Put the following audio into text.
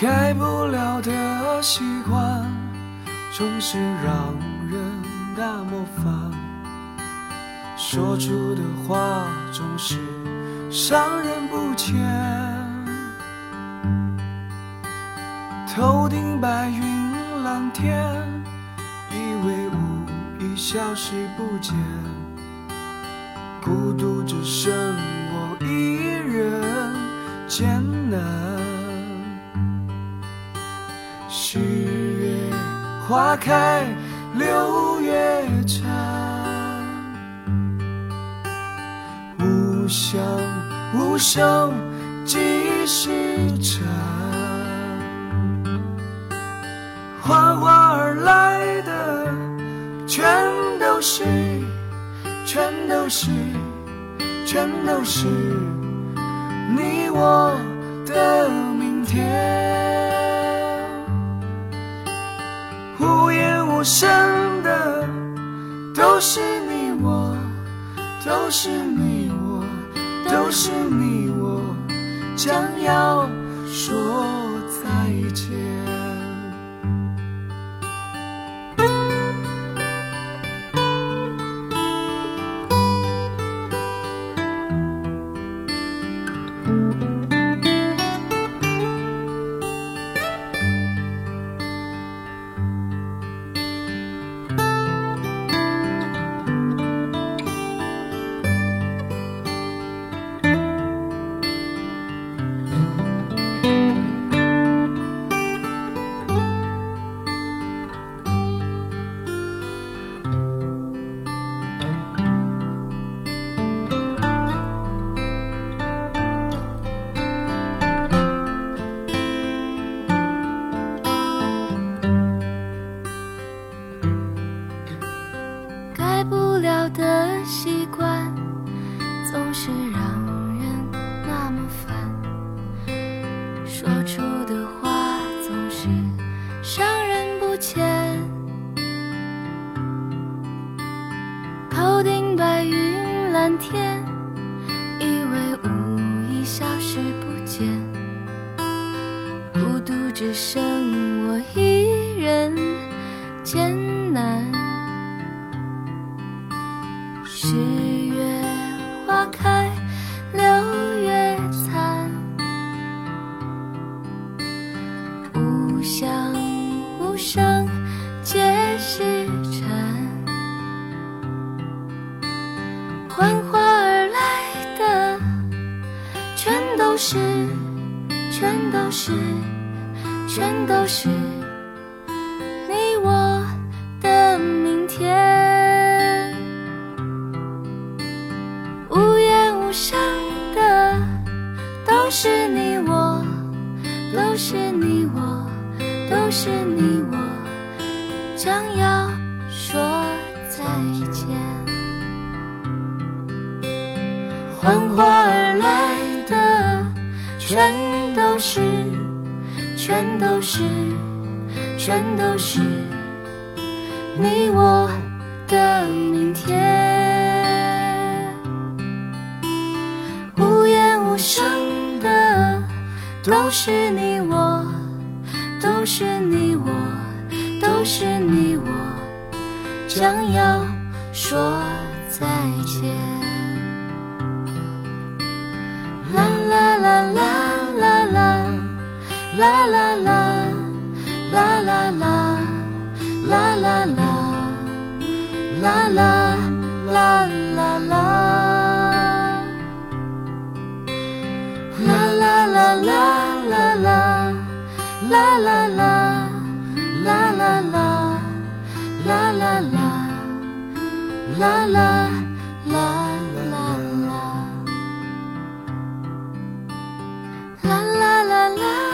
改不了的习惯，总是让人大模烦。说出的话总是伤人不浅。头顶白云蓝天，以为无意消失不见。孤独只剩我一人艰难。十月花开，六月残，无香无声几时沉？缓缓而来的，全都是，全都是，全都是你我的明天。陌生的，都是你我，都是你我，都是你我，将要说再见。的习惯总是让人那么烦，说出的话总是伤人不浅。头顶白云蓝天，以为无意消失不见，孤独只剩我一人。十月花开，六月残，无香无声，皆是尘。缓缓而来的，全都是，全都是，全都是都是你我，都是你我，将要说再见。缓缓而来的，全都是，全都是，全都是你我的都是你我，都是你我，都是你我，将要说再见。啦啦啦啦啦啦啦啦啦啦啦啦啦啦啦啦啦啦啦啦啦啦啦啦啦啦啦。啦啦啦啦啦。